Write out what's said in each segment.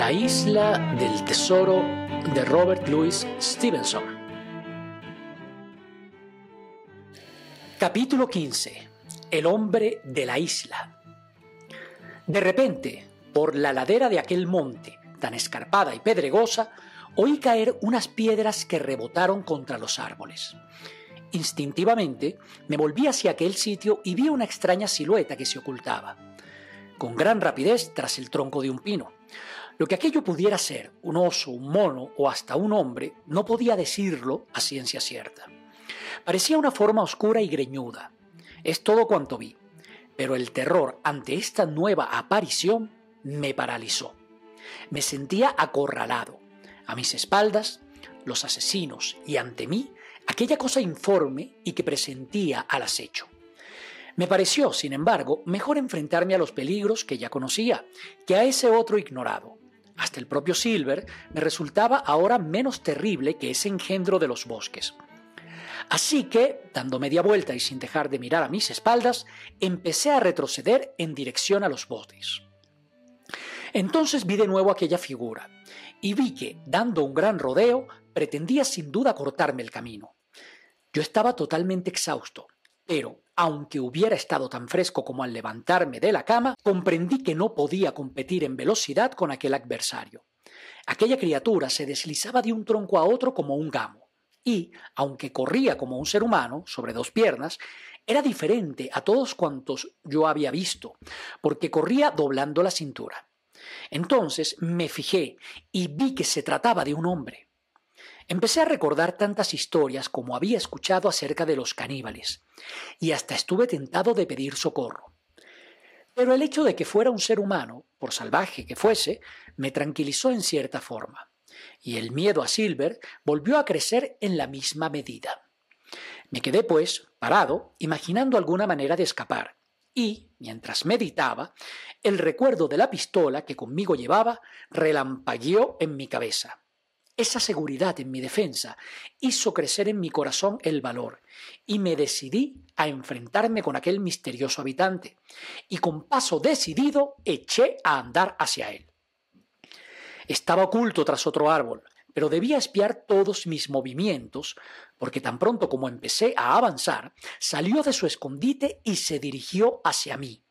La isla del tesoro de Robert Louis Stevenson. Capítulo 15. El hombre de la isla. De repente, por la ladera de aquel monte, tan escarpada y pedregosa, oí caer unas piedras que rebotaron contra los árboles. Instintivamente me volví hacia aquel sitio y vi una extraña silueta que se ocultaba, con gran rapidez tras el tronco de un pino. Lo que aquello pudiera ser, un oso, un mono o hasta un hombre, no podía decirlo a ciencia cierta. Parecía una forma oscura y greñuda. Es todo cuanto vi. Pero el terror ante esta nueva aparición me paralizó. Me sentía acorralado. A mis espaldas, los asesinos y ante mí, aquella cosa informe y que presentía al acecho. Me pareció, sin embargo, mejor enfrentarme a los peligros que ya conocía que a ese otro ignorado. Hasta el propio Silver me resultaba ahora menos terrible que ese engendro de los bosques. Así que, dando media vuelta y sin dejar de mirar a mis espaldas, empecé a retroceder en dirección a los botes. Entonces vi de nuevo aquella figura y vi que, dando un gran rodeo, pretendía sin duda cortarme el camino. Yo estaba totalmente exhausto, pero, aunque hubiera estado tan fresco como al levantarme de la cama, comprendí que no podía competir en velocidad con aquel adversario. Aquella criatura se deslizaba de un tronco a otro como un gamo, y, aunque corría como un ser humano, sobre dos piernas, era diferente a todos cuantos yo había visto, porque corría doblando la cintura. Entonces me fijé y vi que se trataba de un hombre. Empecé a recordar tantas historias como había escuchado acerca de los caníbales, y hasta estuve tentado de pedir socorro. Pero el hecho de que fuera un ser humano, por salvaje que fuese, me tranquilizó en cierta forma, y el miedo a Silver volvió a crecer en la misma medida. Me quedé, pues, parado, imaginando alguna manera de escapar, y, mientras meditaba, el recuerdo de la pistola que conmigo llevaba relampagueó en mi cabeza. Esa seguridad en mi defensa hizo crecer en mi corazón el valor, y me decidí a enfrentarme con aquel misterioso habitante, y con paso decidido eché a andar hacia él. Estaba oculto tras otro árbol, pero debía espiar todos mis movimientos, porque tan pronto como empecé a avanzar, salió de su escondite y se dirigió hacia mí.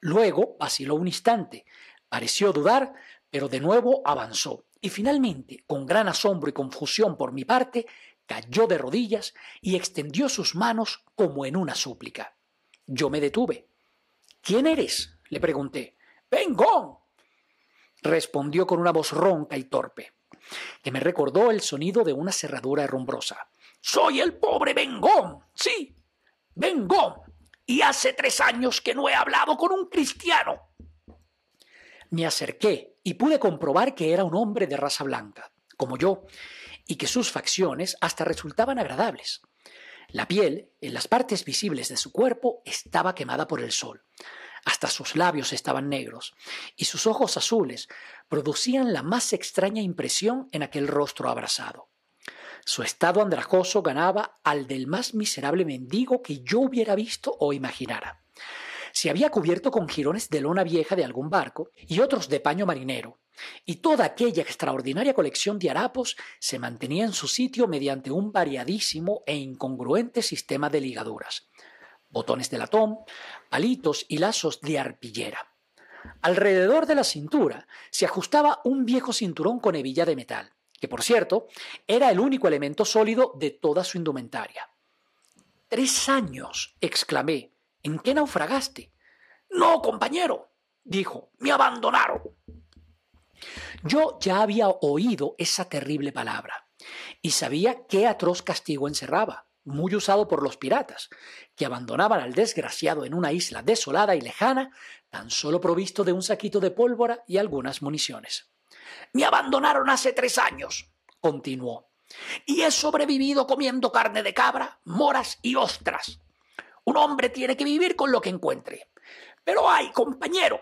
Luego vaciló un instante, pareció dudar, pero de nuevo avanzó, y finalmente, con gran asombro y confusión por mi parte, cayó de rodillas y extendió sus manos como en una súplica. Yo me detuve. ¿Quién eres? le pregunté. Vengón. respondió con una voz ronca y torpe que me recordó el sonido de una cerradura herrumbrosa. Soy el pobre Bengón, sí, Bengón, y hace tres años que no he hablado con un cristiano. Me acerqué y pude comprobar que era un hombre de raza blanca, como yo, y que sus facciones hasta resultaban agradables. La piel, en las partes visibles de su cuerpo, estaba quemada por el sol. Hasta sus labios estaban negros, y sus ojos azules producían la más extraña impresión en aquel rostro abrasado. Su estado andrajoso ganaba al del más miserable mendigo que yo hubiera visto o imaginara. Se había cubierto con jirones de lona vieja de algún barco y otros de paño marinero, y toda aquella extraordinaria colección de harapos se mantenía en su sitio mediante un variadísimo e incongruente sistema de ligaduras botones de latón, palitos y lazos de arpillera. Alrededor de la cintura se ajustaba un viejo cinturón con hebilla de metal, que por cierto era el único elemento sólido de toda su indumentaria. Tres años, exclamé. ¿En qué naufragaste? No, compañero, dijo, me abandonaron. Yo ya había oído esa terrible palabra y sabía qué atroz castigo encerraba muy usado por los piratas, que abandonaban al desgraciado en una isla desolada y lejana, tan solo provisto de un saquito de pólvora y algunas municiones. Me abandonaron hace tres años, continuó, y he sobrevivido comiendo carne de cabra, moras y ostras. Un hombre tiene que vivir con lo que encuentre. Pero ay, compañero,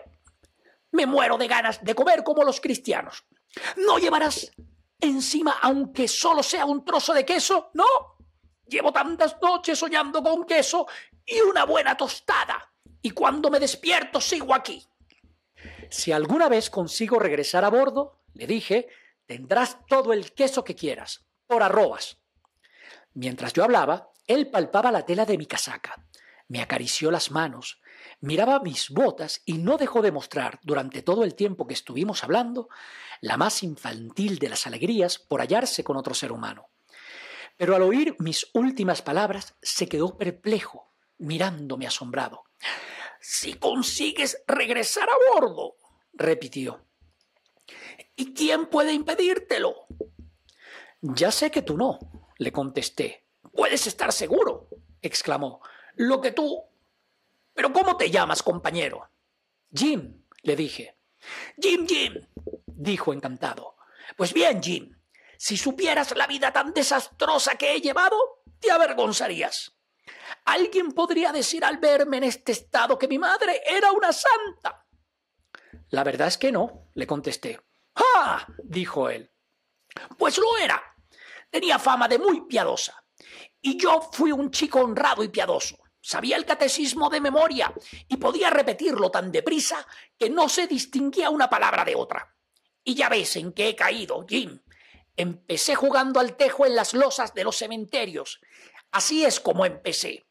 me muero de ganas de comer como los cristianos. ¿No llevarás encima, aunque solo sea un trozo de queso? No. Llevo tantas noches soñando con queso y una buena tostada. Y cuando me despierto sigo aquí. Si alguna vez consigo regresar a bordo, le dije, tendrás todo el queso que quieras, por arrobas. Mientras yo hablaba, él palpaba la tela de mi casaca, me acarició las manos, miraba mis botas y no dejó de mostrar, durante todo el tiempo que estuvimos hablando, la más infantil de las alegrías por hallarse con otro ser humano. Pero al oír mis últimas palabras, se quedó perplejo, mirándome asombrado. Si consigues regresar a bordo, repitió. ¿Y quién puede impedírtelo? Ya sé que tú no, le contesté. Puedes estar seguro, exclamó. Lo que tú... Pero ¿cómo te llamas, compañero? Jim, le dije. Jim, Jim, dijo encantado. Pues bien, Jim, si supieras la vida tan desastrosa que he llevado, te avergonzarías. Alguien podría decir al verme en este estado que mi madre era una santa. La verdad es que no, le contesté. ¡Ah! dijo él. Pues lo era. Tenía fama de muy piadosa. Y yo fui un chico honrado y piadoso. Sabía el catecismo de memoria y podía repetirlo tan deprisa que no se distinguía una palabra de otra. Y ya ves en qué he caído, Jim. Empecé jugando al tejo en las losas de los cementerios. Así es como empecé.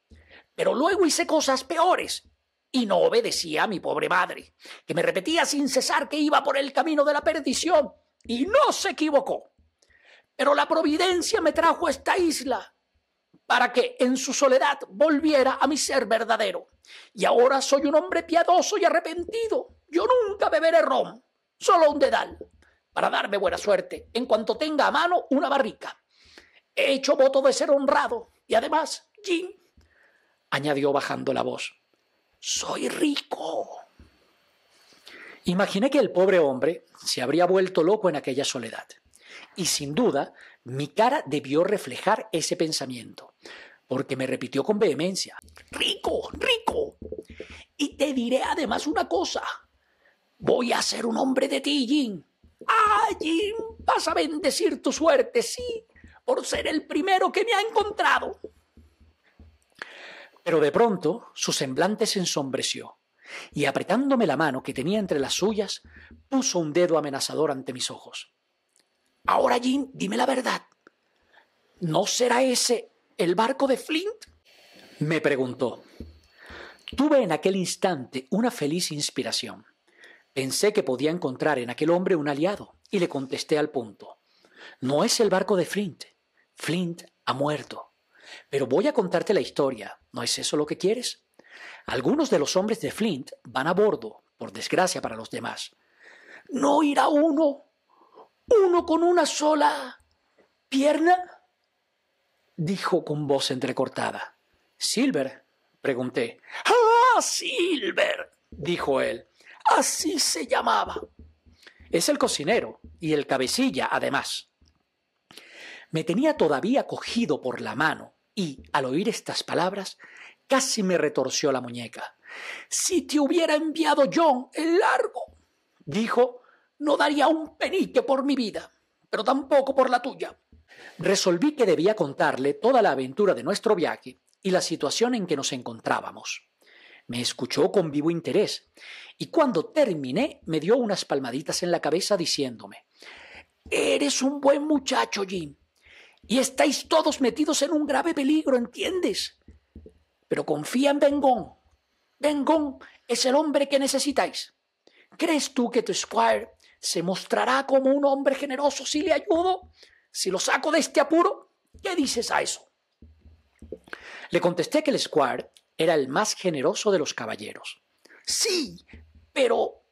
Pero luego hice cosas peores y no obedecía a mi pobre madre, que me repetía sin cesar que iba por el camino de la perdición y no se equivocó. Pero la providencia me trajo a esta isla para que en su soledad volviera a mi ser verdadero. Y ahora soy un hombre piadoso y arrepentido. Yo nunca beberé ron, solo un dedal, para darme buena suerte en cuanto tenga a mano una barrica. He hecho voto de ser honrado y además, Jim, añadió bajando la voz, soy rico. Imaginé que el pobre hombre se habría vuelto loco en aquella soledad. Y sin duda, mi cara debió reflejar ese pensamiento, porque me repitió con vehemencia, rico, rico. Y te diré además una cosa, voy a ser un hombre de ti, Jim. Ah, Jim, vas a bendecir tu suerte, sí, por ser el primero que me ha encontrado. Pero de pronto su semblante se ensombreció y apretándome la mano que tenía entre las suyas, puso un dedo amenazador ante mis ojos. Ahora, Jim, dime la verdad. ¿No será ese el barco de Flint? Me preguntó. Tuve en aquel instante una feliz inspiración. Pensé que podía encontrar en aquel hombre un aliado y le contesté al punto. No es el barco de Flint. Flint ha muerto. Pero voy a contarte la historia. ¿No es eso lo que quieres? Algunos de los hombres de Flint van a bordo, por desgracia para los demás. ¿No irá uno ¿Uno con una sola pierna? dijo con voz entrecortada. Silver, pregunté. ¡Ah, Silver! dijo él. Así se llamaba. Es el cocinero y el cabecilla, además. Me tenía todavía cogido por la mano y, al oír estas palabras, casi me retorció la muñeca. Si te hubiera enviado John el largo, dijo no daría un penique por mi vida, pero tampoco por la tuya. Resolví que debía contarle toda la aventura de nuestro viaje y la situación en que nos encontrábamos. Me escuchó con vivo interés y cuando terminé me dio unas palmaditas en la cabeza diciéndome Eres un buen muchacho, Jim, y estáis todos metidos en un grave peligro, ¿entiendes? Pero confía en Bengón. Bengón es el hombre que necesitáis. ¿Crees tú que tu squire se mostrará como un hombre generoso si le ayudo, si lo saco de este apuro. ¿Qué dices a eso? Le contesté que el squire era el más generoso de los caballeros. Sí, pero,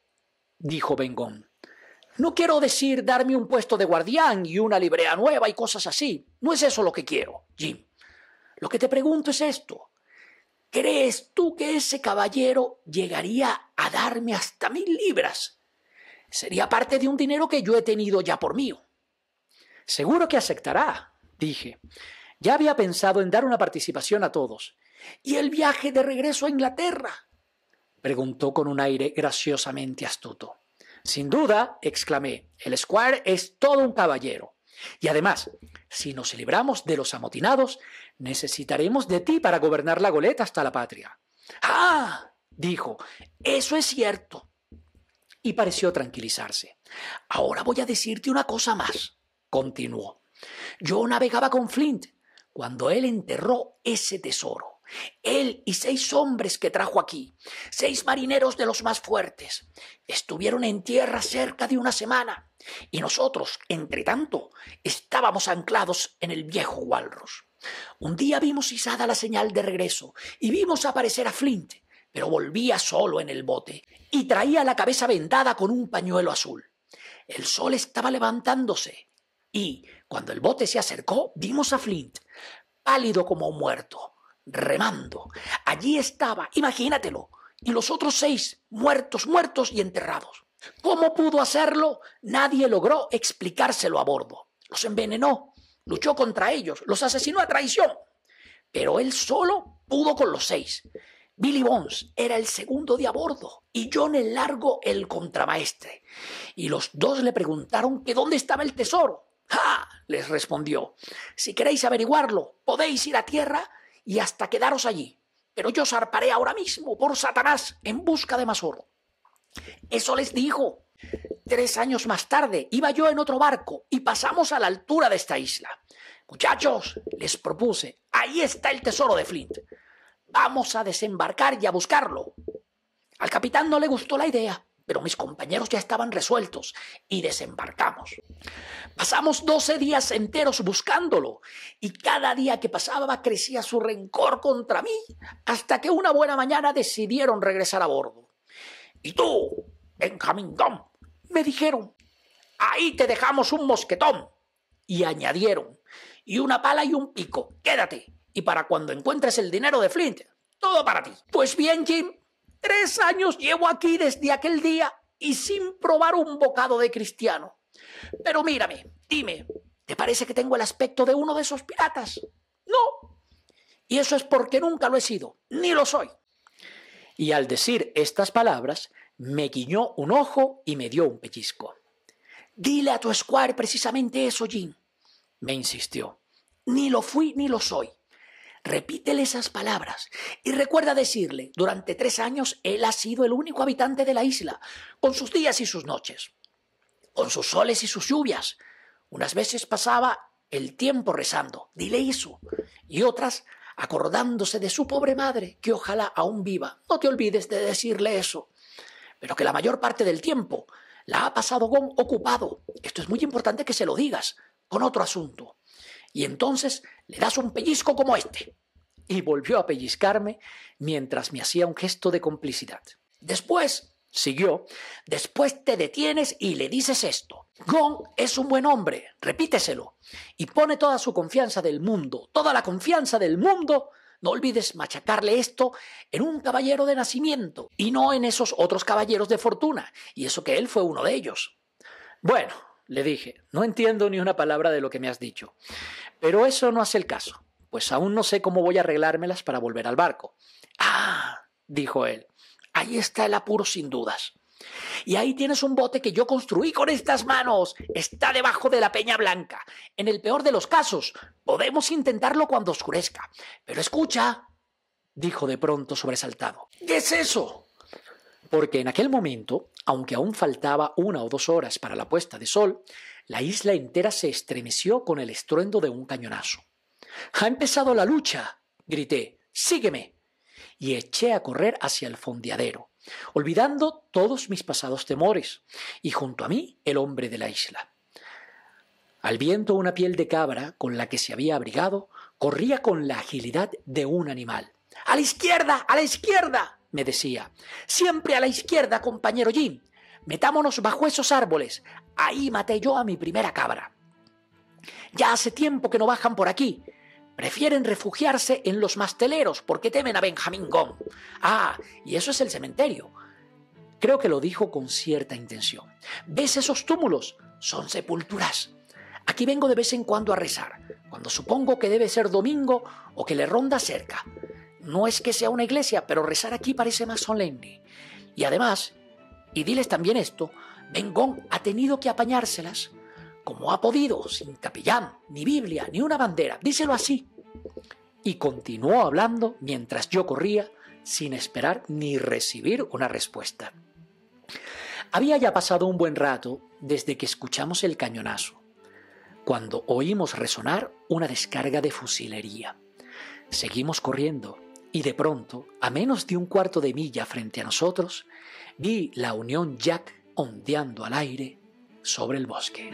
dijo Bengón, no quiero decir darme un puesto de guardián y una librea nueva y cosas así. No es eso lo que quiero, Jim. Lo que te pregunto es esto. ¿Crees tú que ese caballero llegaría a darme hasta mil libras Sería parte de un dinero que yo he tenido ya por mío. Seguro que aceptará, dije. Ya había pensado en dar una participación a todos. ¿Y el viaje de regreso a Inglaterra? preguntó con un aire graciosamente astuto. Sin duda, exclamé, el Squire es todo un caballero. Y además, si nos libramos de los amotinados, necesitaremos de ti para gobernar la goleta hasta la patria. Ah, dijo, eso es cierto. Y pareció tranquilizarse. Ahora voy a decirte una cosa más, continuó. Yo navegaba con Flint cuando él enterró ese tesoro. Él y seis hombres que trajo aquí, seis marineros de los más fuertes, estuvieron en tierra cerca de una semana y nosotros, entre tanto, estábamos anclados en el viejo Walrus. Un día vimos izada la señal de regreso y vimos aparecer a Flint, pero volvía solo en el bote y traía la cabeza vendada con un pañuelo azul. El sol estaba levantándose y, cuando el bote se acercó, vimos a Flint, pálido como muerto, remando. Allí estaba, imagínatelo, y los otros seis, muertos, muertos y enterrados. ¿Cómo pudo hacerlo? Nadie logró explicárselo a bordo. Los envenenó, luchó contra ellos, los asesinó a traición. Pero él solo pudo con los seis. Billy Bones era el segundo de a bordo y John el Largo el contramaestre. Y los dos le preguntaron que dónde estaba el tesoro. ¡Ja! les respondió. Si queréis averiguarlo, podéis ir a tierra y hasta quedaros allí. Pero yo zarparé ahora mismo por Satanás en busca de más oro. Eso les dijo. Tres años más tarde iba yo en otro barco y pasamos a la altura de esta isla. Muchachos, les propuse, ahí está el tesoro de Flint. Vamos a desembarcar y a buscarlo. Al capitán no le gustó la idea, pero mis compañeros ya estaban resueltos y desembarcamos. Pasamos doce días enteros buscándolo y cada día que pasaba crecía su rencor contra mí hasta que una buena mañana decidieron regresar a bordo. Y tú, Benjamin Tom, me dijeron, ahí te dejamos un mosquetón. Y añadieron, y una pala y un pico, quédate. Y para cuando encuentres el dinero de Flint, todo para ti. Pues bien, Jim, Tres años llevo aquí desde aquel día y sin probar un bocado de cristiano. Pero mírame, dime, ¿te parece que tengo el aspecto de uno de esos piratas? No. Y eso es porque nunca lo he sido, ni lo soy. Y al decir estas palabras, me guiñó un ojo y me dio un pellizco. Dile a tu squire precisamente eso, Jim. Me insistió. Ni lo fui ni lo soy. Repítele esas palabras y recuerda decirle, durante tres años él ha sido el único habitante de la isla, con sus días y sus noches, con sus soles y sus lluvias. Unas veces pasaba el tiempo rezando, dile eso, y otras acordándose de su pobre madre, que ojalá aún viva. No te olvides de decirle eso, pero que la mayor parte del tiempo la ha pasado con ocupado. Esto es muy importante que se lo digas, con otro asunto y entonces le das un pellizco como este. Y volvió a pellizcarme mientras me hacía un gesto de complicidad. Después, siguió, después te detienes y le dices esto. Gon es un buen hombre, repíteselo. Y pone toda su confianza del mundo, toda la confianza del mundo. No olvides machacarle esto en un caballero de nacimiento y no en esos otros caballeros de fortuna, y eso que él fue uno de ellos. Bueno, le dije, no entiendo ni una palabra de lo que me has dicho. Pero eso no hace el caso, pues aún no sé cómo voy a arreglármelas para volver al barco. Ah, dijo él, ahí está el apuro sin dudas. Y ahí tienes un bote que yo construí con estas manos. Está debajo de la Peña Blanca. En el peor de los casos, podemos intentarlo cuando oscurezca. Pero escucha, dijo de pronto sobresaltado. ¿Qué es eso? Porque en aquel momento, aunque aún faltaba una o dos horas para la puesta de sol, la isla entera se estremeció con el estruendo de un cañonazo. ¡Ha empezado la lucha! grité. ¡Sígueme! Y eché a correr hacia el fondeadero, olvidando todos mis pasados temores, y junto a mí el hombre de la isla. Al viento una piel de cabra con la que se había abrigado corría con la agilidad de un animal. ¡A la izquierda! ¡A la izquierda! Me decía. Siempre a la izquierda, compañero Jim. Metámonos bajo esos árboles. Ahí maté yo a mi primera cabra. Ya hace tiempo que no bajan por aquí. Prefieren refugiarse en los masteleros porque temen a Benjamín Gong. Ah, y eso es el cementerio. Creo que lo dijo con cierta intención. ¿Ves esos túmulos? Son sepulturas. Aquí vengo de vez en cuando a rezar, cuando supongo que debe ser domingo o que le ronda cerca. No es que sea una iglesia, pero rezar aquí parece más solemne. Y además, y diles también esto, Bengón ha tenido que apañárselas como ha podido, sin capellán, ni Biblia, ni una bandera. Díselo así. Y continuó hablando mientras yo corría sin esperar ni recibir una respuesta. Había ya pasado un buen rato desde que escuchamos el cañonazo, cuando oímos resonar una descarga de fusilería. Seguimos corriendo y de pronto, a menos de un cuarto de milla frente a nosotros, vi la Unión Jack ondeando al aire sobre el bosque.